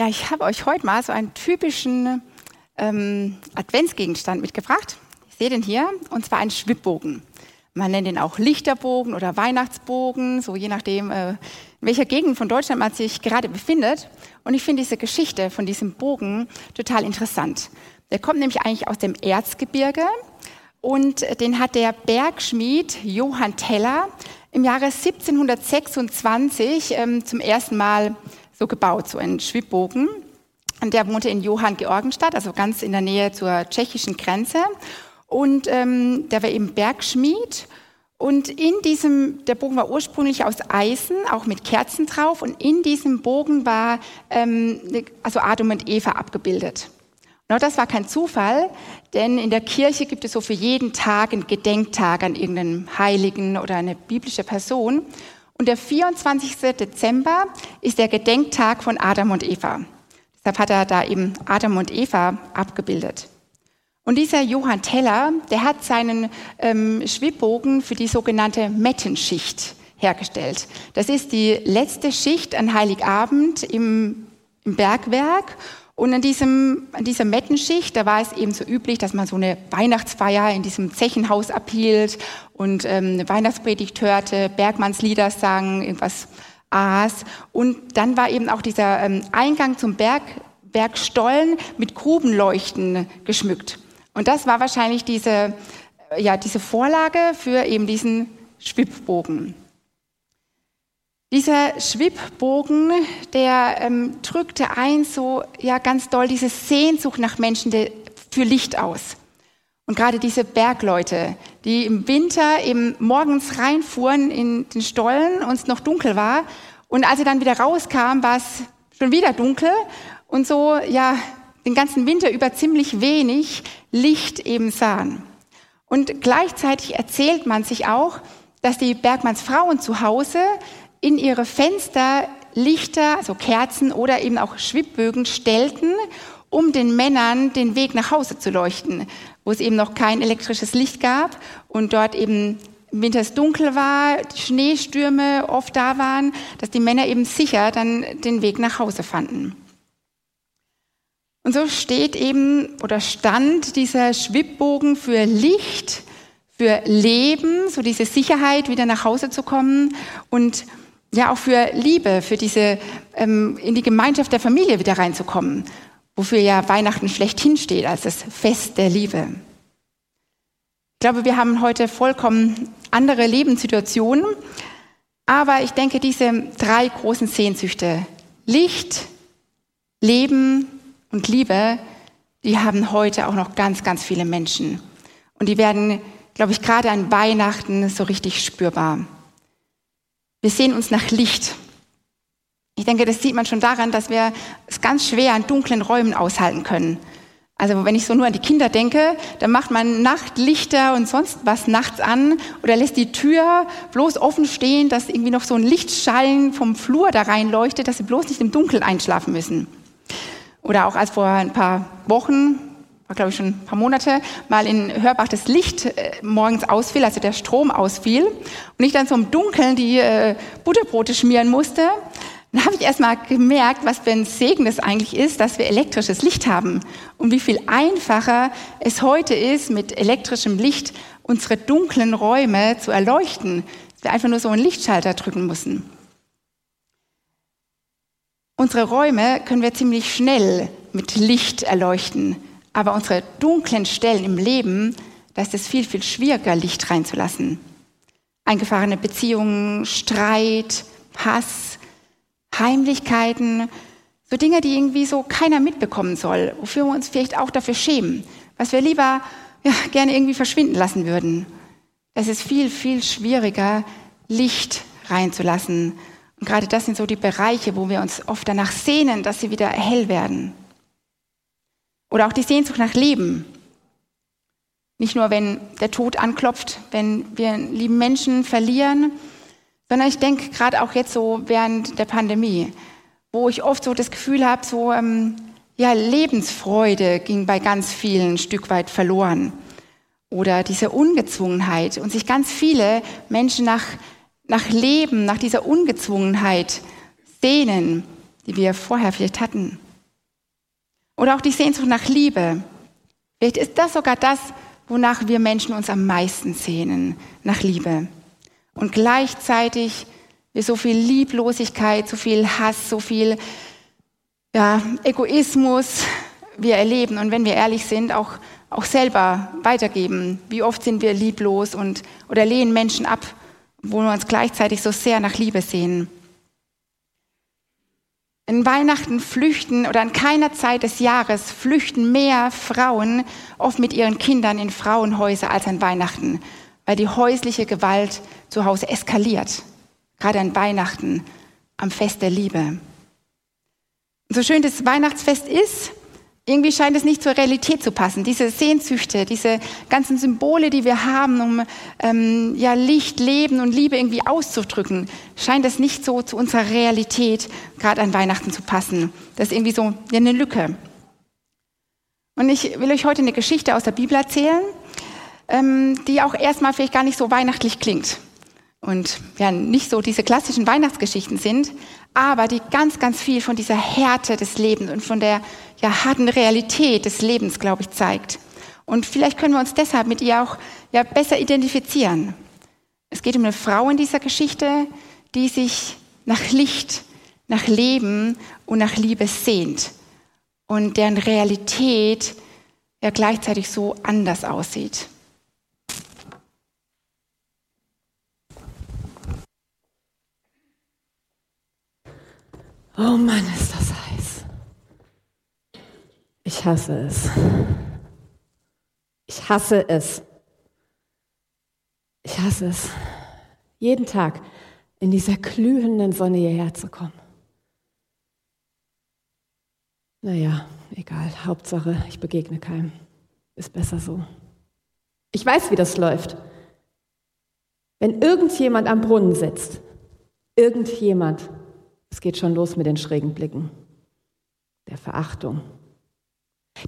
Ja, ich habe euch heute mal so einen typischen ähm, Adventsgegenstand mitgebracht. Ich sehe den hier, und zwar einen Schwibbogen. Man nennt ihn auch Lichterbogen oder Weihnachtsbogen, so je nachdem, äh, in welcher Gegend von Deutschland man sich gerade befindet. Und ich finde diese Geschichte von diesem Bogen total interessant. Der kommt nämlich eigentlich aus dem Erzgebirge und den hat der Bergschmied Johann Teller im Jahre 1726 ähm, zum ersten Mal so gebaut, so ein Schwibbogen. Und der wohnte in Johann Georgenstadt, also ganz in der Nähe zur tschechischen Grenze. Und ähm, der war eben Bergschmied. Und in diesem, der Bogen war ursprünglich aus Eisen, auch mit Kerzen drauf. Und in diesem Bogen war ähm, also Adam und Eva abgebildet. Auch das war kein Zufall, denn in der Kirche gibt es so für jeden Tag einen Gedenktag an irgendeinen Heiligen oder eine biblische Person. Und der 24. Dezember ist der Gedenktag von Adam und Eva. Deshalb hat er da eben Adam und Eva abgebildet. Und dieser Johann Teller, der hat seinen ähm, Schwibbogen für die sogenannte Mettenschicht hergestellt. Das ist die letzte Schicht an Heiligabend im, im Bergwerk. Und an, diesem, an dieser Mettenschicht, da war es eben so üblich, dass man so eine Weihnachtsfeier in diesem Zechenhaus abhielt und ähm, eine Weihnachtspredigt hörte, Bergmannslieder sang, irgendwas aß. Und dann war eben auch dieser ähm, Eingang zum Berg, Bergstollen mit Grubenleuchten geschmückt. Und das war wahrscheinlich diese, äh, ja, diese Vorlage für eben diesen Schwibbogen. Dieser Schwibbogen, der ähm, drückte ein so ja ganz doll diese Sehnsucht nach Menschen für Licht aus. Und gerade diese Bergleute, die im Winter eben morgens reinfuhren in den Stollen und es noch dunkel war und als sie dann wieder rauskamen, war es schon wieder dunkel und so ja den ganzen Winter über ziemlich wenig Licht eben sahen. Und gleichzeitig erzählt man sich auch, dass die Bergmannsfrauen zu Hause in ihre Fenster Lichter, also Kerzen oder eben auch Schwibbögen stellten, um den Männern den Weg nach Hause zu leuchten, wo es eben noch kein elektrisches Licht gab und dort eben im Winter es dunkel war, Schneestürme oft da waren, dass die Männer eben sicher dann den Weg nach Hause fanden. Und so steht eben oder stand dieser Schwibbogen für Licht, für Leben, so diese Sicherheit, wieder nach Hause zu kommen und ja auch für Liebe, für diese ähm, in die Gemeinschaft der Familie wieder reinzukommen, wofür ja Weihnachten schlechthin steht als das Fest der Liebe. Ich glaube, wir haben heute vollkommen andere Lebenssituationen, aber ich denke, diese drei großen Sehnsüchte, Licht, Leben und Liebe, die haben heute auch noch ganz, ganz viele Menschen. Und die werden, glaube ich, gerade an Weihnachten so richtig spürbar. Wir sehen uns nach Licht. Ich denke, das sieht man schon daran, dass wir es ganz schwer in dunklen Räumen aushalten können. Also wenn ich so nur an die Kinder denke, dann macht man Nachtlichter und sonst was nachts an oder lässt die Tür bloß offen stehen, dass irgendwie noch so ein Lichtschallen vom Flur da reinleuchtet, dass sie bloß nicht im Dunkeln einschlafen müssen. Oder auch als vor ein paar Wochen war glaube ich schon ein paar Monate, mal in Hörbach das Licht äh, morgens ausfiel, also der Strom ausfiel und ich dann so im Dunkeln die äh, Butterbrote schmieren musste, dann habe ich erst mal gemerkt, was für ein Segen es eigentlich ist, dass wir elektrisches Licht haben und wie viel einfacher es heute ist, mit elektrischem Licht unsere dunklen Räume zu erleuchten, dass wir einfach nur so einen Lichtschalter drücken müssen. Unsere Räume können wir ziemlich schnell mit Licht erleuchten. Aber unsere dunklen Stellen im Leben, da ist es viel, viel schwieriger, Licht reinzulassen. Eingefahrene Beziehungen, Streit, Hass, Heimlichkeiten, so Dinge, die irgendwie so keiner mitbekommen soll, wofür wir uns vielleicht auch dafür schämen, was wir lieber ja, gerne irgendwie verschwinden lassen würden. Es ist viel, viel schwieriger, Licht reinzulassen. Und gerade das sind so die Bereiche, wo wir uns oft danach sehnen, dass sie wieder hell werden. Oder auch die Sehnsucht nach Leben. Nicht nur, wenn der Tod anklopft, wenn wir einen lieben Menschen verlieren, sondern ich denke gerade auch jetzt so während der Pandemie, wo ich oft so das Gefühl habe, so ähm, ja Lebensfreude ging bei ganz vielen ein Stück weit verloren oder diese Ungezwungenheit und sich ganz viele Menschen nach nach Leben, nach dieser Ungezwungenheit sehnen, die wir vorher vielleicht hatten. Oder auch die Sehnsucht nach Liebe. Vielleicht ist das sogar das, wonach wir Menschen uns am meisten sehnen, nach Liebe. Und gleichzeitig wir so viel Lieblosigkeit, so viel Hass, so viel ja, Egoismus wir erleben und wenn wir ehrlich sind, auch, auch selber weitergeben. Wie oft sind wir lieblos und, oder lehnen Menschen ab, wo wir uns gleichzeitig so sehr nach Liebe sehen. In Weihnachten flüchten oder an keiner Zeit des Jahres flüchten mehr Frauen oft mit ihren Kindern in Frauenhäuser als an Weihnachten, weil die häusliche Gewalt zu Hause eskaliert. Gerade an Weihnachten, am Fest der Liebe. So schön das Weihnachtsfest ist, irgendwie scheint es nicht zur Realität zu passen. Diese Sehnsüchte, diese ganzen Symbole, die wir haben, um ähm, ja, Licht, Leben und Liebe irgendwie auszudrücken, scheint es nicht so zu unserer Realität gerade an Weihnachten zu passen. Das ist irgendwie so eine Lücke. Und ich will euch heute eine Geschichte aus der Bibel erzählen, ähm, die auch erstmal vielleicht gar nicht so weihnachtlich klingt und ja nicht so diese klassischen Weihnachtsgeschichten sind, aber die ganz, ganz viel von dieser Härte des Lebens und von der ja, harten Realität des Lebens, glaube ich, zeigt. Und vielleicht können wir uns deshalb mit ihr auch ja, besser identifizieren. Es geht um eine Frau in dieser Geschichte, die sich nach Licht, nach Leben und nach Liebe sehnt und deren Realität ja gleichzeitig so anders aussieht. Oh Mann, ist das heiß. Ich hasse es. Ich hasse es. Ich hasse es, jeden Tag in dieser glühenden Sonne hierher zu kommen. Naja, egal, Hauptsache, ich begegne keinem. Ist besser so. Ich weiß, wie das läuft. Wenn irgendjemand am Brunnen sitzt, irgendjemand es geht schon los mit den schrägen Blicken, der Verachtung.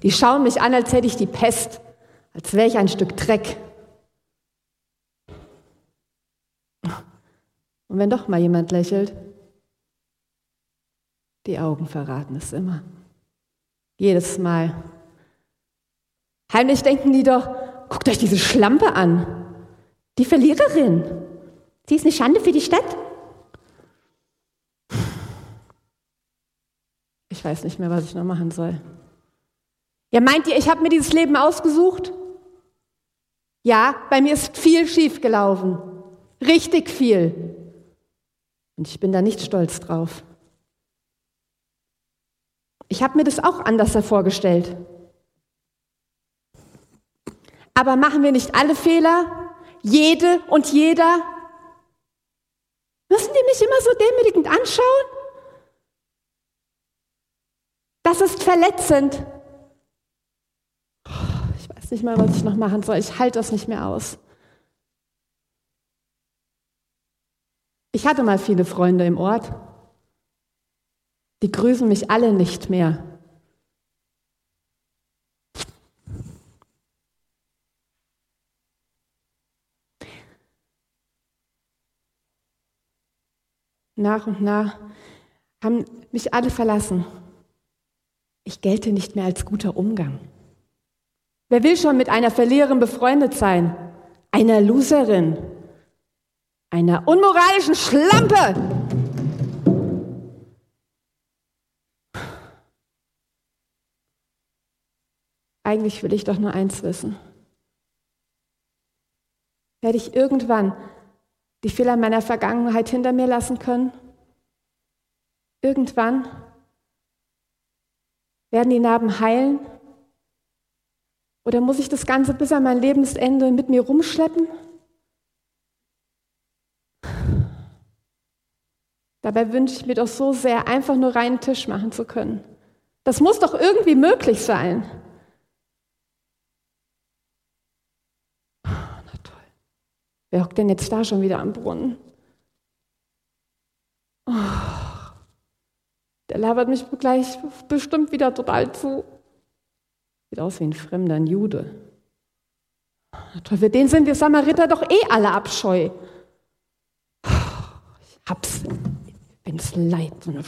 Die schauen mich an, als hätte ich die Pest, als wäre ich ein Stück Dreck. Und wenn doch mal jemand lächelt, die Augen verraten es immer. Jedes Mal. Heimlich denken die doch, guckt euch diese Schlampe an. Die Verliererin. Sie ist eine Schande für die Stadt. Ich weiß nicht mehr, was ich noch machen soll. Ja, meint ihr, ich habe mir dieses Leben ausgesucht? Ja, bei mir ist viel schief gelaufen. Richtig viel. Und ich bin da nicht stolz drauf. Ich habe mir das auch anders vorgestellt. Aber machen wir nicht alle Fehler? Jede und jeder? Müssen die mich immer so demütigend anschauen? Das ist verletzend. Ich weiß nicht mal, was ich noch machen soll. Ich halte das nicht mehr aus. Ich hatte mal viele Freunde im Ort. Die grüßen mich alle nicht mehr. Nach und nach haben mich alle verlassen. Ich gelte nicht mehr als guter Umgang. Wer will schon mit einer Verliererin befreundet sein? Einer Loserin? Einer unmoralischen Schlampe? Eigentlich will ich doch nur eins wissen. Werde ich irgendwann die Fehler meiner Vergangenheit hinter mir lassen können? Irgendwann werden die Narben heilen? Oder muss ich das Ganze bis an mein Lebensende mit mir rumschleppen? Dabei wünsche ich mir doch so sehr, einfach nur reinen Tisch machen zu können. Das muss doch irgendwie möglich sein. Na toll. Wer hockt denn jetzt da schon wieder am Brunnen? Oh. Der labert mich gleich bestimmt wieder total zu. Sieht aus wie ein Fremder, ein Jude. Toll, für den sind wir Samariter doch eh alle Abscheu. Ich hab's. Wenn's leid, so eine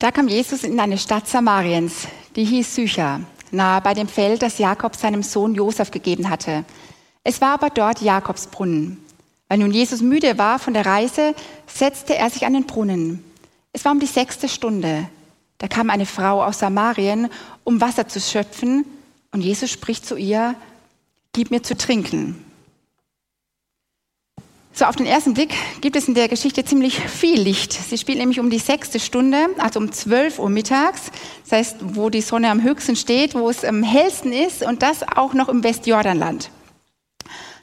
Da kam Jesus in eine Stadt Samariens, die hieß Sychar, nahe bei dem Feld, das Jakob seinem Sohn Josef gegeben hatte. Es war aber dort Jakobs Brunnen. Weil nun Jesus müde war von der Reise, setzte er sich an den Brunnen. Es war um die sechste Stunde. Da kam eine Frau aus Samarien, um Wasser zu schöpfen, und Jesus spricht zu ihr, Gib mir zu trinken. So, auf den ersten Blick gibt es in der Geschichte ziemlich viel Licht. Sie spielt nämlich um die sechste Stunde, also um 12 Uhr mittags. Das heißt, wo die Sonne am höchsten steht, wo es am hellsten ist und das auch noch im Westjordanland.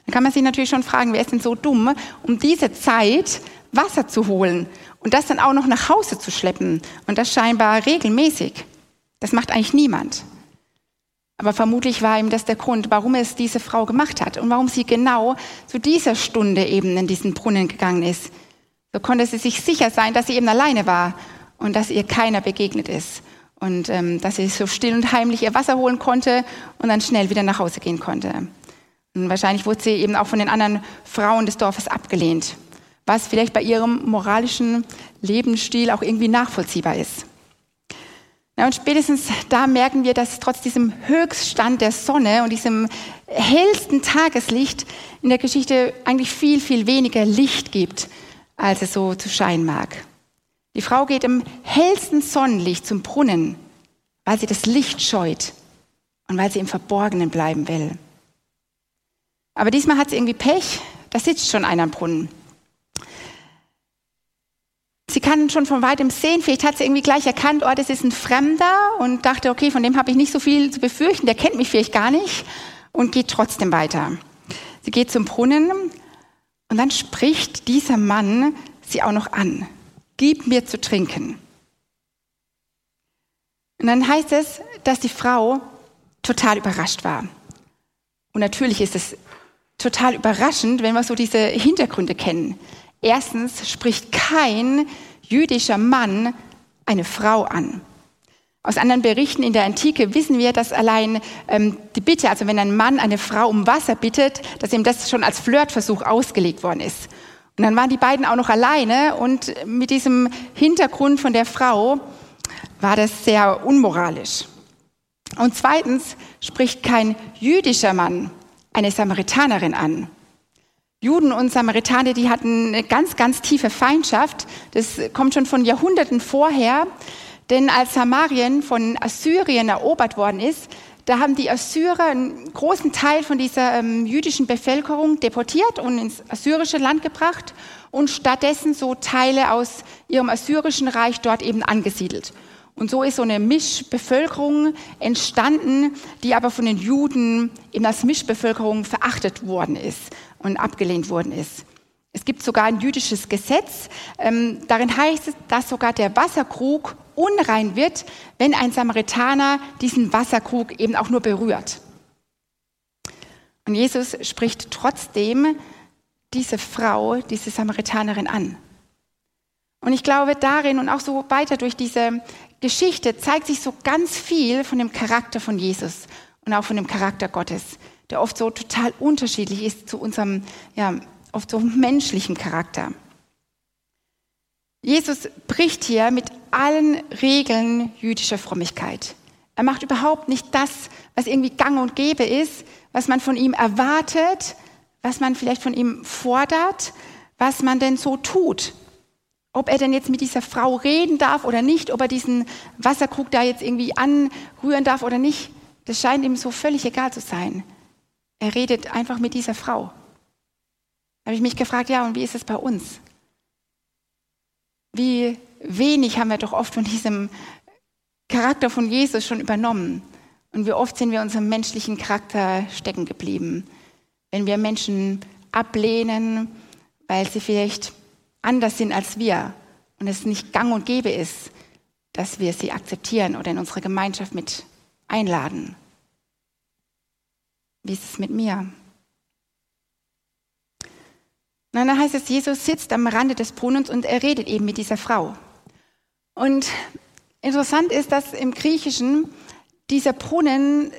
Dann kann man sich natürlich schon fragen, wer ist denn so dumm, um diese Zeit Wasser zu holen und das dann auch noch nach Hause zu schleppen und das scheinbar regelmäßig. Das macht eigentlich niemand. Aber vermutlich war ihm das der Grund, warum es diese Frau gemacht hat und warum sie genau zu dieser Stunde eben in diesen Brunnen gegangen ist. So konnte sie sich sicher sein, dass sie eben alleine war und dass ihr keiner begegnet ist und ähm, dass sie so still und heimlich ihr Wasser holen konnte und dann schnell wieder nach Hause gehen konnte. Und wahrscheinlich wurde sie eben auch von den anderen Frauen des Dorfes abgelehnt, was vielleicht bei ihrem moralischen Lebensstil auch irgendwie nachvollziehbar ist. Ja, und spätestens da merken wir, dass trotz diesem Höchststand der Sonne und diesem hellsten Tageslicht in der Geschichte eigentlich viel, viel weniger Licht gibt, als es so zu scheinen mag. Die Frau geht im hellsten Sonnenlicht zum Brunnen, weil sie das Licht scheut und weil sie im Verborgenen bleiben will. Aber diesmal hat sie irgendwie Pech, da sitzt schon einer am Brunnen. Sie kann schon von weitem sehen, vielleicht hat sie irgendwie gleich erkannt, oh, das ist ein Fremder und dachte, okay, von dem habe ich nicht so viel zu befürchten, der kennt mich vielleicht gar nicht und geht trotzdem weiter. Sie geht zum Brunnen und dann spricht dieser Mann sie auch noch an. Gib mir zu trinken. Und dann heißt es, dass die Frau total überrascht war. Und natürlich ist es total überraschend, wenn wir so diese Hintergründe kennen. Erstens spricht kein jüdischer Mann eine Frau an. Aus anderen Berichten in der Antike wissen wir, dass allein ähm, die Bitte, also wenn ein Mann eine Frau um Wasser bittet, dass ihm das schon als Flirtversuch ausgelegt worden ist. Und dann waren die beiden auch noch alleine und mit diesem Hintergrund von der Frau war das sehr unmoralisch. Und zweitens spricht kein jüdischer Mann eine Samaritanerin an. Juden und Samaritaner, die hatten eine ganz, ganz tiefe Feindschaft. Das kommt schon von Jahrhunderten vorher. Denn als Samarien von Assyrien erobert worden ist, da haben die Assyrer einen großen Teil von dieser ähm, jüdischen Bevölkerung deportiert und ins assyrische Land gebracht und stattdessen so Teile aus ihrem assyrischen Reich dort eben angesiedelt. Und so ist so eine Mischbevölkerung entstanden, die aber von den Juden eben als Mischbevölkerung verachtet worden ist und abgelehnt worden ist. Es gibt sogar ein jüdisches Gesetz, ähm, darin heißt es, dass sogar der Wasserkrug unrein wird, wenn ein Samaritaner diesen Wasserkrug eben auch nur berührt. Und Jesus spricht trotzdem diese Frau, diese Samaritanerin an. Und ich glaube, darin und auch so weiter durch diese Geschichte zeigt sich so ganz viel von dem Charakter von Jesus und auch von dem Charakter Gottes der oft so total unterschiedlich ist zu unserem, ja, oft so menschlichen Charakter. Jesus bricht hier mit allen Regeln jüdischer Frömmigkeit. Er macht überhaupt nicht das, was irgendwie gang und gäbe ist, was man von ihm erwartet, was man vielleicht von ihm fordert, was man denn so tut. Ob er denn jetzt mit dieser Frau reden darf oder nicht, ob er diesen Wasserkrug da jetzt irgendwie anrühren darf oder nicht, das scheint ihm so völlig egal zu sein. Er redet einfach mit dieser Frau. Da habe ich mich gefragt, ja, und wie ist es bei uns? Wie wenig haben wir doch oft von diesem Charakter von Jesus schon übernommen. Und wie oft sind wir unserem menschlichen Charakter stecken geblieben. Wenn wir Menschen ablehnen, weil sie vielleicht anders sind als wir und es nicht gang und gäbe ist, dass wir sie akzeptieren oder in unsere Gemeinschaft mit einladen. Wie ist es mit mir? Und dann heißt es, Jesus sitzt am Rande des Brunnens und er redet eben mit dieser Frau. Und interessant ist, dass im Griechischen dieser Brunnen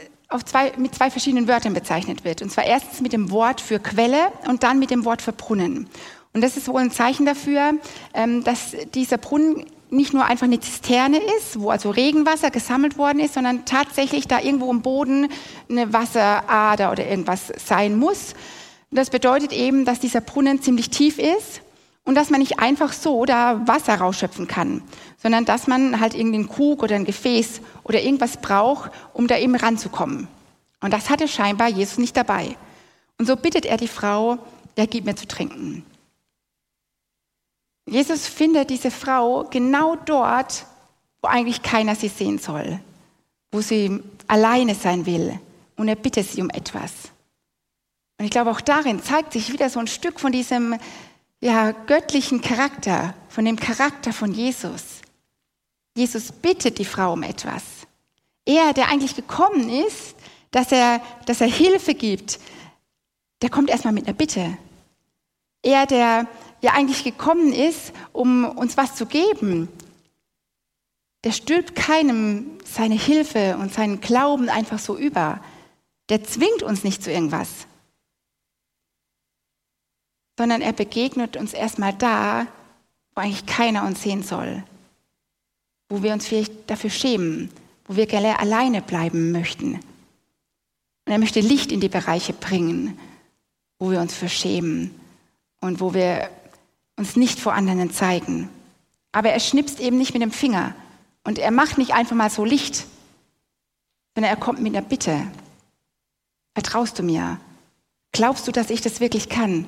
zwei, mit zwei verschiedenen Wörtern bezeichnet wird. Und zwar erstens mit dem Wort für Quelle und dann mit dem Wort für Brunnen. Und das ist wohl ein Zeichen dafür, ähm, dass dieser Brunnen nicht nur einfach eine Zisterne ist, wo also Regenwasser gesammelt worden ist, sondern tatsächlich da irgendwo im Boden eine Wasserader oder irgendwas sein muss. Das bedeutet eben, dass dieser Brunnen ziemlich tief ist und dass man nicht einfach so da Wasser rausschöpfen kann, sondern dass man halt irgendeinen Krug oder ein Gefäß oder irgendwas braucht, um da eben ranzukommen. Und das hatte scheinbar Jesus nicht dabei. Und so bittet er die Frau, ja, gib mir zu trinken. Jesus findet diese Frau genau dort, wo eigentlich keiner sie sehen soll, wo sie alleine sein will. Und er bittet sie um etwas. Und ich glaube, auch darin zeigt sich wieder so ein Stück von diesem ja, göttlichen Charakter, von dem Charakter von Jesus. Jesus bittet die Frau um etwas. Er, der eigentlich gekommen ist, dass er, dass er Hilfe gibt, der kommt erstmal mit einer Bitte. Er, der ja eigentlich gekommen ist, um uns was zu geben, der stülpt keinem seine Hilfe und seinen Glauben einfach so über. Der zwingt uns nicht zu irgendwas, sondern er begegnet uns erstmal da, wo eigentlich keiner uns sehen soll, wo wir uns vielleicht dafür schämen, wo wir gerne alleine bleiben möchten. Und er möchte Licht in die Bereiche bringen, wo wir uns verschämen und wo wir uns nicht vor anderen zeigen. Aber er schnipst eben nicht mit dem Finger und er macht nicht einfach mal so Licht, sondern er kommt mit einer Bitte. Vertraust du mir? Glaubst du, dass ich das wirklich kann?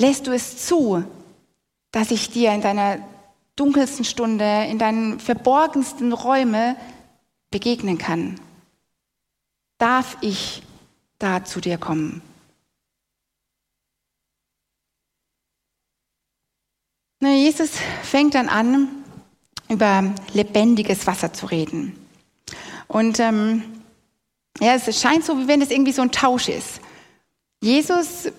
Lässt du es zu, dass ich dir in deiner dunkelsten Stunde, in deinen verborgensten Räume begegnen kann? Darf ich da zu dir kommen? Jesus fängt dann an, über lebendiges Wasser zu reden. Und ähm, ja, es scheint so, wie wenn es irgendwie so ein Tausch ist. Jesus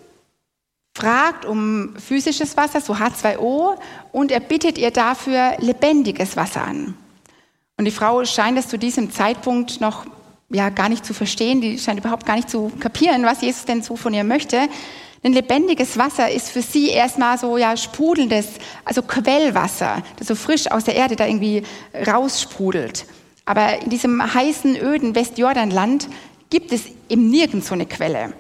fragt um physisches Wasser, so H2O, und er bittet ihr dafür lebendiges Wasser an. Und die Frau scheint es zu diesem Zeitpunkt noch ja, gar nicht zu verstehen, die scheint überhaupt gar nicht zu kapieren, was Jesus denn so von ihr möchte. Denn lebendiges Wasser ist für sie erstmal so ja sprudelndes, also Quellwasser, das so frisch aus der Erde da irgendwie raussprudelt. Aber in diesem heißen, öden Westjordanland gibt es eben nirgends so eine Quelle.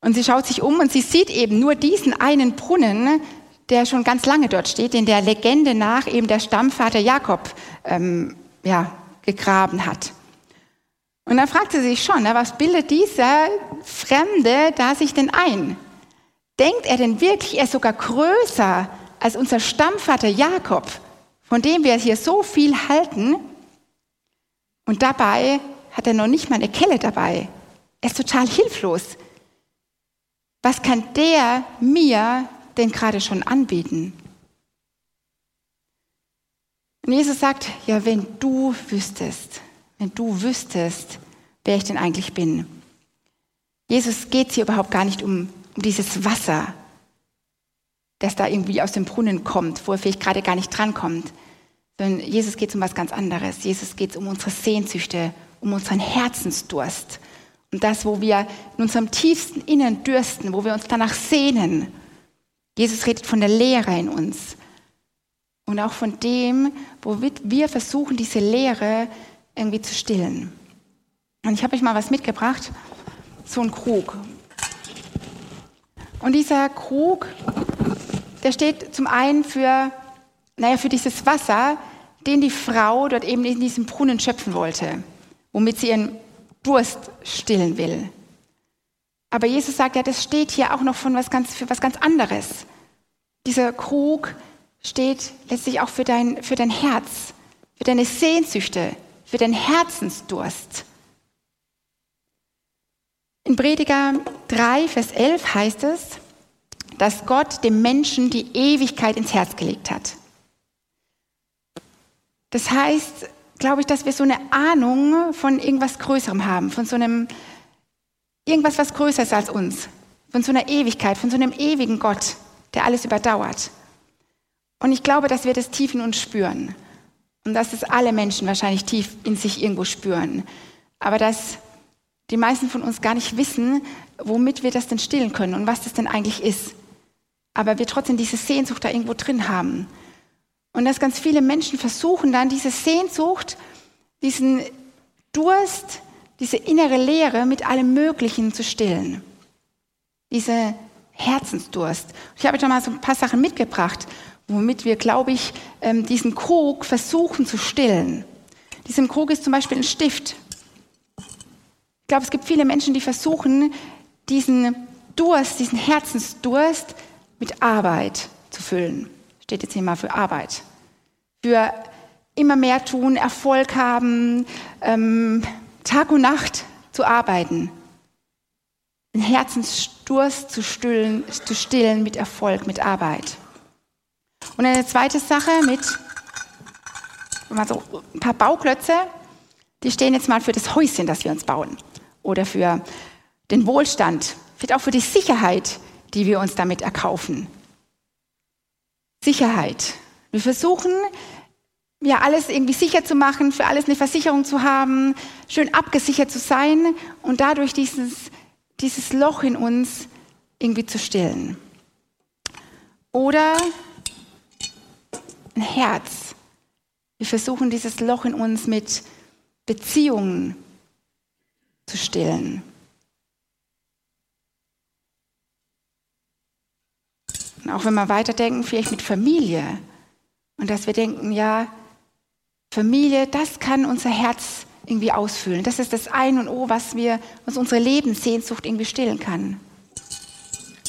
Und sie schaut sich um und sie sieht eben nur diesen einen Brunnen, der schon ganz lange dort steht, den der Legende nach eben der Stammvater Jakob ähm, ja, gegraben hat. Und dann fragt sie sich schon, was bildet dieser Fremde da sich denn ein? Denkt er denn wirklich, er ist sogar größer als unser Stammvater Jakob, von dem wir hier so viel halten? Und dabei hat er noch nicht mal eine Kelle dabei. Er ist total hilflos. Was kann der mir denn gerade schon anbieten? Und Jesus sagt, ja, wenn du wüsstest, wenn du wüsstest, wer ich denn eigentlich bin. Jesus geht hier überhaupt gar nicht um, um dieses Wasser, das da irgendwie aus dem Brunnen kommt, wo er vielleicht gerade gar nicht drankommt, sondern Jesus geht um was ganz anderes. Jesus geht um unsere Sehnsüchte, um unseren Herzensdurst, um das, wo wir in unserem tiefsten Innern dürsten, wo wir uns danach sehnen. Jesus redet von der Leere in uns und auch von dem, wo wir versuchen, diese Leere irgendwie zu stillen. Und ich habe euch mal was mitgebracht, so ein Krug. Und dieser Krug, der steht zum einen für, naja, für dieses Wasser, den die Frau dort eben in diesem Brunnen schöpfen wollte, womit sie ihren Durst stillen will. Aber Jesus sagt ja, das steht hier auch noch von was ganz, für was ganz anderes. Dieser Krug steht letztlich auch für dein, für dein Herz, für deine Sehnsüchte, für den Herzensdurst. In Prediger 3, Vers 11 heißt es, dass Gott dem Menschen die Ewigkeit ins Herz gelegt hat. Das heißt, glaube ich, dass wir so eine Ahnung von irgendwas Größerem haben, von so einem, irgendwas, was größer ist als uns, von so einer Ewigkeit, von so einem ewigen Gott, der alles überdauert. Und ich glaube, dass wir das tief in uns spüren. Und dass es alle Menschen wahrscheinlich tief in sich irgendwo spüren. Aber dass die meisten von uns gar nicht wissen, womit wir das denn stillen können und was das denn eigentlich ist. Aber wir trotzdem diese Sehnsucht da irgendwo drin haben. Und dass ganz viele Menschen versuchen dann diese Sehnsucht, diesen Durst, diese innere Leere mit allem Möglichen zu stillen. Diese Herzensdurst. Ich habe euch da mal so ein paar Sachen mitgebracht, womit wir, glaube ich, ähm, diesen Krug versuchen zu stillen. Diesem Krug ist zum Beispiel ein Stift. Ich glaube, es gibt viele Menschen, die versuchen, diesen Durst, diesen Herzensdurst mit Arbeit zu füllen. Steht jetzt hier mal für Arbeit. Für immer mehr tun, Erfolg haben, ähm, Tag und Nacht zu arbeiten. Den Herzensdurst zu stillen, zu stillen mit Erfolg, mit Arbeit. Und eine zweite Sache mit mal so ein paar Bauklötze, die stehen jetzt mal für das Häuschen, das wir uns bauen. Oder für den Wohlstand, vielleicht auch für die Sicherheit, die wir uns damit erkaufen. Sicherheit. Wir versuchen, ja, alles irgendwie sicher zu machen, für alles eine Versicherung zu haben, schön abgesichert zu sein und dadurch dieses, dieses Loch in uns irgendwie zu stillen. Oder ein Herz. Wir versuchen dieses Loch in uns mit Beziehungen zu stillen. Und auch wenn wir weiterdenken, vielleicht mit Familie. Und dass wir denken, ja, Familie, das kann unser Herz irgendwie ausfüllen. Das ist das Ein und O, was wir, was unsere Lebenssehnsucht irgendwie stillen kann.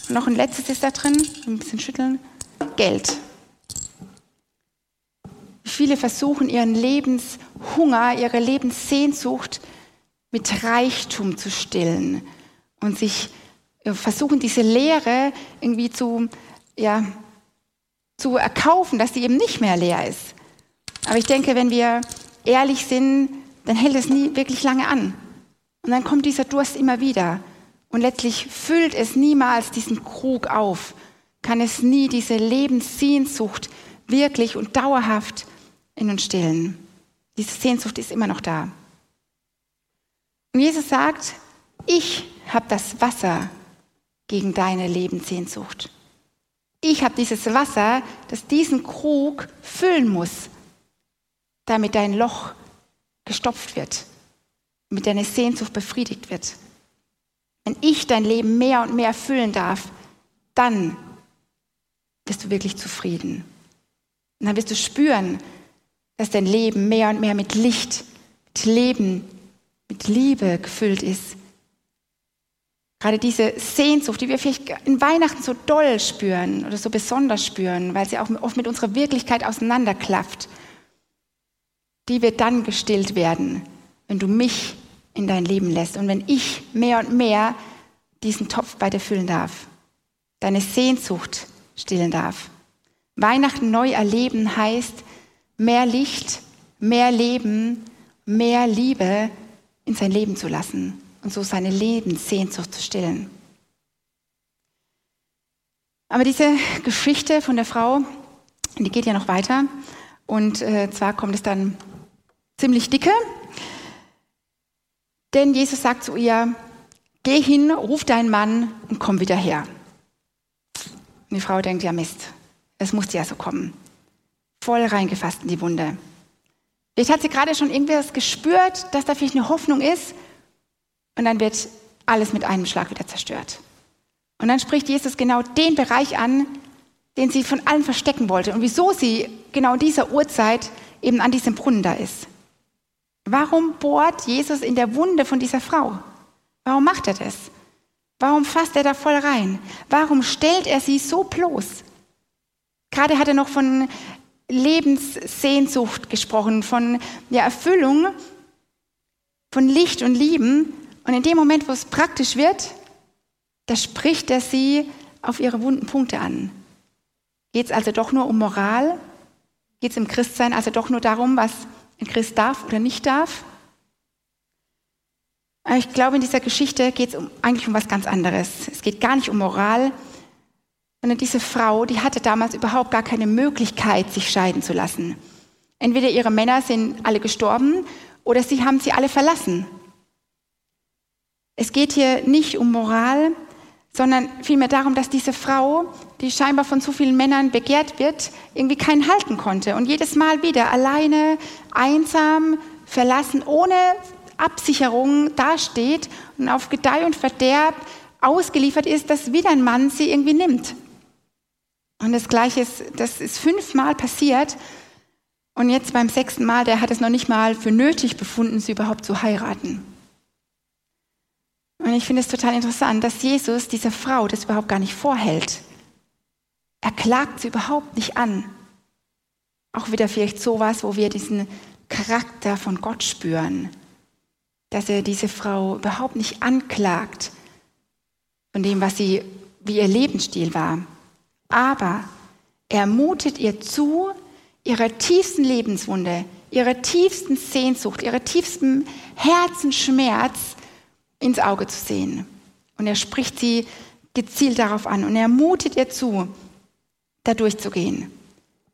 Und noch ein letztes ist da drin, ein bisschen schütteln. Geld. Viele versuchen ihren Lebenshunger, ihre Lebenssehnsucht mit Reichtum zu stillen und sich äh, versuchen, diese Leere irgendwie zu, ja, zu erkaufen, dass sie eben nicht mehr leer ist. Aber ich denke, wenn wir ehrlich sind, dann hält es nie wirklich lange an. Und dann kommt dieser Durst immer wieder. Und letztlich füllt es niemals diesen Krug auf, kann es nie diese Lebenssehnsucht wirklich und dauerhaft in uns stillen. Diese Sehnsucht ist immer noch da. Und Jesus sagt, ich habe das Wasser gegen deine Lebenssehnsucht. Ich habe dieses Wasser, das diesen Krug füllen muss, damit dein Loch gestopft wird, damit deine Sehnsucht befriedigt wird. Wenn ich dein Leben mehr und mehr füllen darf, dann bist du wirklich zufrieden. Und dann wirst du spüren, dass dein Leben mehr und mehr mit Licht, mit Leben, mit Liebe gefüllt ist. Gerade diese Sehnsucht, die wir vielleicht in Weihnachten so doll spüren oder so besonders spüren, weil sie auch oft mit unserer Wirklichkeit auseinanderklafft, die wird dann gestillt werden, wenn du mich in dein Leben lässt und wenn ich mehr und mehr diesen Topf bei dir füllen darf, deine Sehnsucht stillen darf. Weihnachten neu erleben heißt, mehr Licht, mehr Leben, mehr Liebe in sein Leben zu lassen und so seine Lebenssehnsucht zu stillen. Aber diese Geschichte von der Frau, die geht ja noch weiter. Und äh, zwar kommt es dann ziemlich dicke. Denn Jesus sagt zu ihr, geh hin, ruf deinen Mann und komm wieder her. Und die Frau denkt, ja Mist, es musste ja so kommen voll reingefasst in die Wunde. Vielleicht hat sie gerade schon irgendwas gespürt, dass da vielleicht eine Hoffnung ist und dann wird alles mit einem Schlag wieder zerstört. Und dann spricht Jesus genau den Bereich an, den sie von allen verstecken wollte und wieso sie genau in dieser Uhrzeit eben an diesem Brunnen da ist. Warum bohrt Jesus in der Wunde von dieser Frau? Warum macht er das? Warum fasst er da voll rein? Warum stellt er sie so bloß? Gerade hat er noch von Lebenssehnsucht gesprochen, von der Erfüllung, von Licht und Lieben. Und in dem Moment, wo es praktisch wird, da spricht er sie auf ihre wunden Punkte an. Geht es also doch nur um Moral? Geht es im Christsein also doch nur darum, was ein Christ darf oder nicht darf? Ich glaube, in dieser Geschichte geht es um, eigentlich um was ganz anderes. Es geht gar nicht um Moral, sondern diese Frau, die hatte damals überhaupt gar keine Möglichkeit, sich scheiden zu lassen. Entweder ihre Männer sind alle gestorben oder sie haben sie alle verlassen. Es geht hier nicht um Moral, sondern vielmehr darum, dass diese Frau, die scheinbar von zu vielen Männern begehrt wird, irgendwie keinen halten konnte und jedes Mal wieder alleine, einsam, verlassen, ohne Absicherung dasteht und auf Gedeih und Verderb ausgeliefert ist, dass wieder ein Mann sie irgendwie nimmt. Und das Gleiche ist, das ist fünfmal passiert. Und jetzt beim sechsten Mal, der hat es noch nicht mal für nötig befunden, sie überhaupt zu heiraten. Und ich finde es total interessant, dass Jesus dieser Frau das überhaupt gar nicht vorhält. Er klagt sie überhaupt nicht an. Auch wieder vielleicht sowas, wo wir diesen Charakter von Gott spüren, dass er diese Frau überhaupt nicht anklagt von dem, was sie, wie ihr Lebensstil war. Aber er mutet ihr zu, ihrer tiefsten Lebenswunde, ihrer tiefsten Sehnsucht, ihrer tiefsten Herzensschmerz ins Auge zu sehen. Und er spricht sie gezielt darauf an und er mutet ihr zu, da durchzugehen.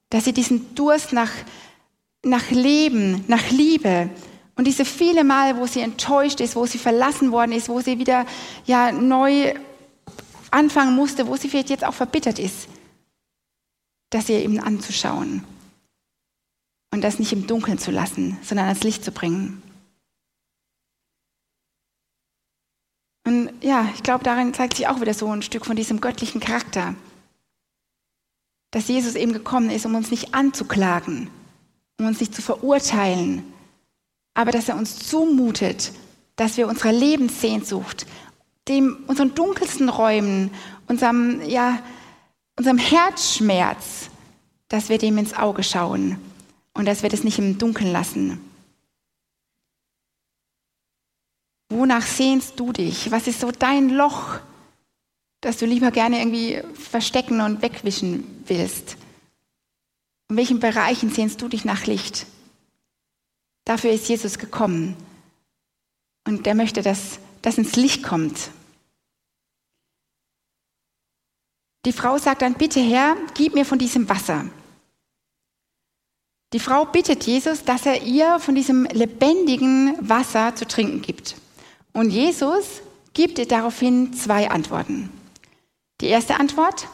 Dass sie diesen Durst nach, nach Leben, nach Liebe und diese viele Male, wo sie enttäuscht ist, wo sie verlassen worden ist, wo sie wieder ja, neu anfangen musste, wo sie vielleicht jetzt auch verbittert ist, dass ihr eben anzuschauen und das nicht im Dunkeln zu lassen, sondern ans Licht zu bringen. Und ja, ich glaube, darin zeigt sich auch wieder so ein Stück von diesem göttlichen Charakter. Dass Jesus eben gekommen ist, um uns nicht anzuklagen, um uns nicht zu verurteilen, aber dass er uns zumutet, dass wir unserer Lebenssehnsucht, dem, unseren dunkelsten Räumen, unserem, ja, unserem Herzschmerz, dass wir dem ins Auge schauen und dass wir das nicht im Dunkeln lassen. Wonach sehnst du dich? Was ist so dein Loch, das du lieber gerne irgendwie verstecken und wegwischen willst? In welchen Bereichen sehnst du dich nach Licht? Dafür ist Jesus gekommen. Und er möchte, dass das ins Licht kommt. Die Frau sagt dann, bitte Herr, gib mir von diesem Wasser. Die Frau bittet Jesus, dass er ihr von diesem lebendigen Wasser zu trinken gibt. Und Jesus gibt ihr daraufhin zwei Antworten. Die erste Antwort,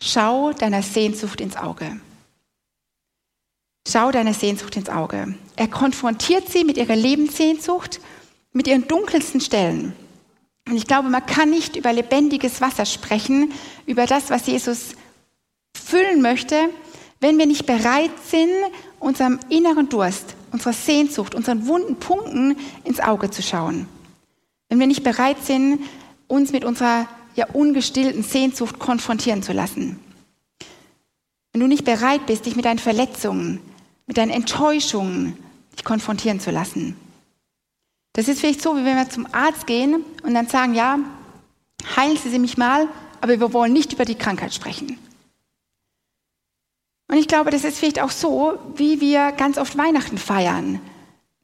schau deiner Sehnsucht ins Auge. Schau deiner Sehnsucht ins Auge. Er konfrontiert sie mit ihrer Lebenssehnsucht, mit ihren dunkelsten Stellen. Und ich glaube, man kann nicht über lebendiges Wasser sprechen, über das, was Jesus füllen möchte, wenn wir nicht bereit sind, unserem inneren Durst, unserer Sehnsucht, unseren wunden Punkten ins Auge zu schauen. Wenn wir nicht bereit sind, uns mit unserer ja ungestillten Sehnsucht konfrontieren zu lassen. Wenn du nicht bereit bist, dich mit deinen Verletzungen, mit deinen Enttäuschungen dich konfrontieren zu lassen. Das ist vielleicht so, wie wenn wir zum Arzt gehen und dann sagen, ja, heilen Sie mich mal, aber wir wollen nicht über die Krankheit sprechen. Und ich glaube, das ist vielleicht auch so, wie wir ganz oft Weihnachten feiern.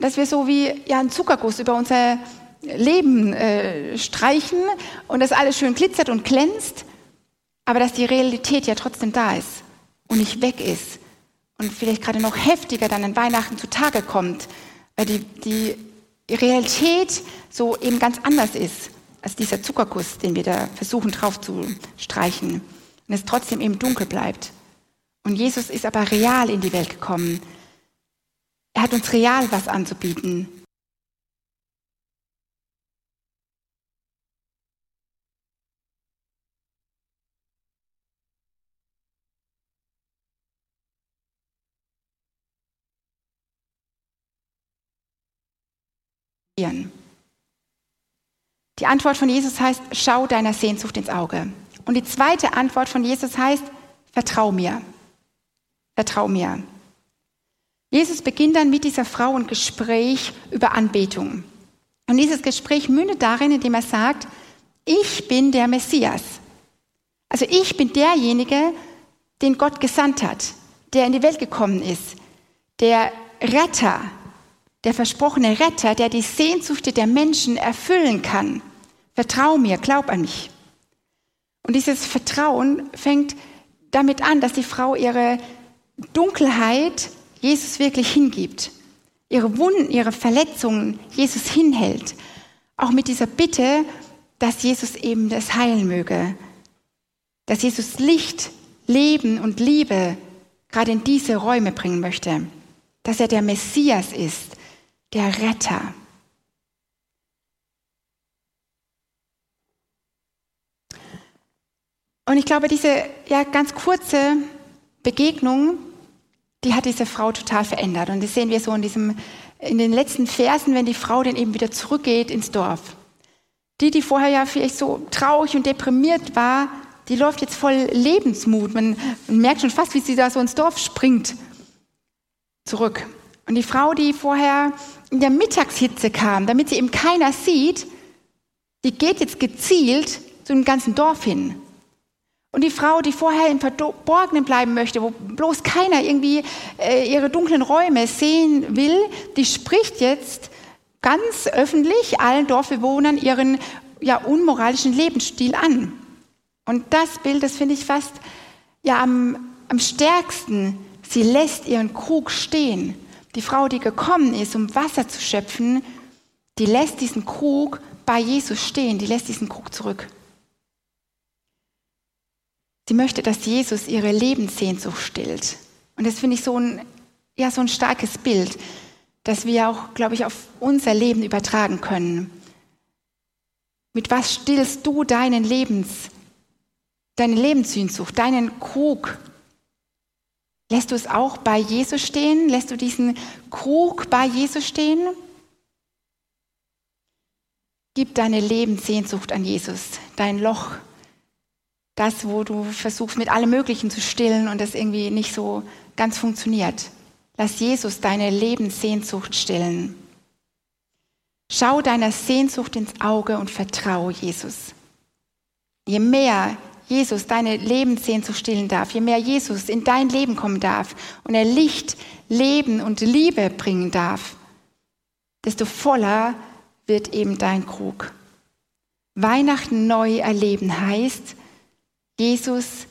Dass wir so wie ja, einen Zuckerguss über unser Leben äh, streichen und das alles schön glitzert und glänzt, aber dass die Realität ja trotzdem da ist und nicht weg ist und vielleicht gerade noch heftiger dann an Weihnachten zutage kommt, weil die, die Realität so eben ganz anders ist als dieser Zuckerguss, den wir da versuchen drauf zu streichen und es trotzdem eben dunkel bleibt. Und Jesus ist aber real in die Welt gekommen. Er hat uns real was anzubieten. Die Antwort von Jesus heißt, schau deiner Sehnsucht ins Auge. Und die zweite Antwort von Jesus heißt, vertrau mir. Vertrau mir. Jesus beginnt dann mit dieser Frau ein Gespräch über Anbetung. Und dieses Gespräch mündet darin, indem er sagt, ich bin der Messias. Also ich bin derjenige, den Gott gesandt hat, der in die Welt gekommen ist, der Retter, der versprochene Retter, der die Sehnsucht der Menschen erfüllen kann. Vertrau mir, glaub an mich. Und dieses Vertrauen fängt damit an, dass die Frau ihre Dunkelheit Jesus wirklich hingibt, ihre Wunden, ihre Verletzungen Jesus hinhält. Auch mit dieser Bitte, dass Jesus eben das heilen möge. Dass Jesus Licht, Leben und Liebe gerade in diese Räume bringen möchte. Dass er der Messias ist, der Retter. Und ich glaube, diese ja, ganz kurze Begegnung, die hat diese Frau total verändert. Und das sehen wir so in, diesem, in den letzten Versen, wenn die Frau dann eben wieder zurückgeht ins Dorf. Die, die vorher ja vielleicht so traurig und deprimiert war, die läuft jetzt voll Lebensmut. Man, man merkt schon fast, wie sie da so ins Dorf springt. Zurück. Und die Frau, die vorher in der Mittagshitze kam, damit sie eben keiner sieht, die geht jetzt gezielt zu dem ganzen Dorf hin. Und die Frau, die vorher im Verborgenen bleiben möchte, wo bloß keiner irgendwie äh, ihre dunklen Räume sehen will, die spricht jetzt ganz öffentlich allen Dorfbewohnern ihren ja, unmoralischen Lebensstil an. Und das Bild, das finde ich fast ja am, am stärksten. Sie lässt ihren Krug stehen. Die Frau, die gekommen ist, um Wasser zu schöpfen, die lässt diesen Krug bei Jesus stehen, die lässt diesen Krug zurück. Sie möchte, dass Jesus ihre Lebenssehnsucht stillt. Und das finde ich so ein, ja, so ein starkes Bild, das wir auch, glaube ich, auf unser Leben übertragen können. Mit was stillst du deinen Lebens, deine Lebenssehnsucht, deinen Krug? Lässt du es auch bei Jesus stehen? Lässt du diesen Krug bei Jesus stehen? Gib deine Lebenssehnsucht an Jesus, dein Loch, das, wo du versuchst, mit allem Möglichen zu stillen und das irgendwie nicht so ganz funktioniert. Lass Jesus deine Lebenssehnsucht stillen. Schau deiner Sehnsucht ins Auge und vertraue Jesus. Je mehr Jesus deine Lebenssehnsucht stillen darf, je mehr Jesus in dein Leben kommen darf und er Licht, Leben und Liebe bringen darf, desto voller wird eben dein Krug. Weihnachten neu erleben heißt, Jesus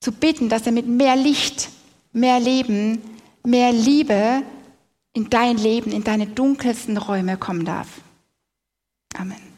zu bitten, dass er mit mehr Licht, mehr Leben, mehr Liebe in dein Leben, in deine dunkelsten Räume kommen darf. Amen.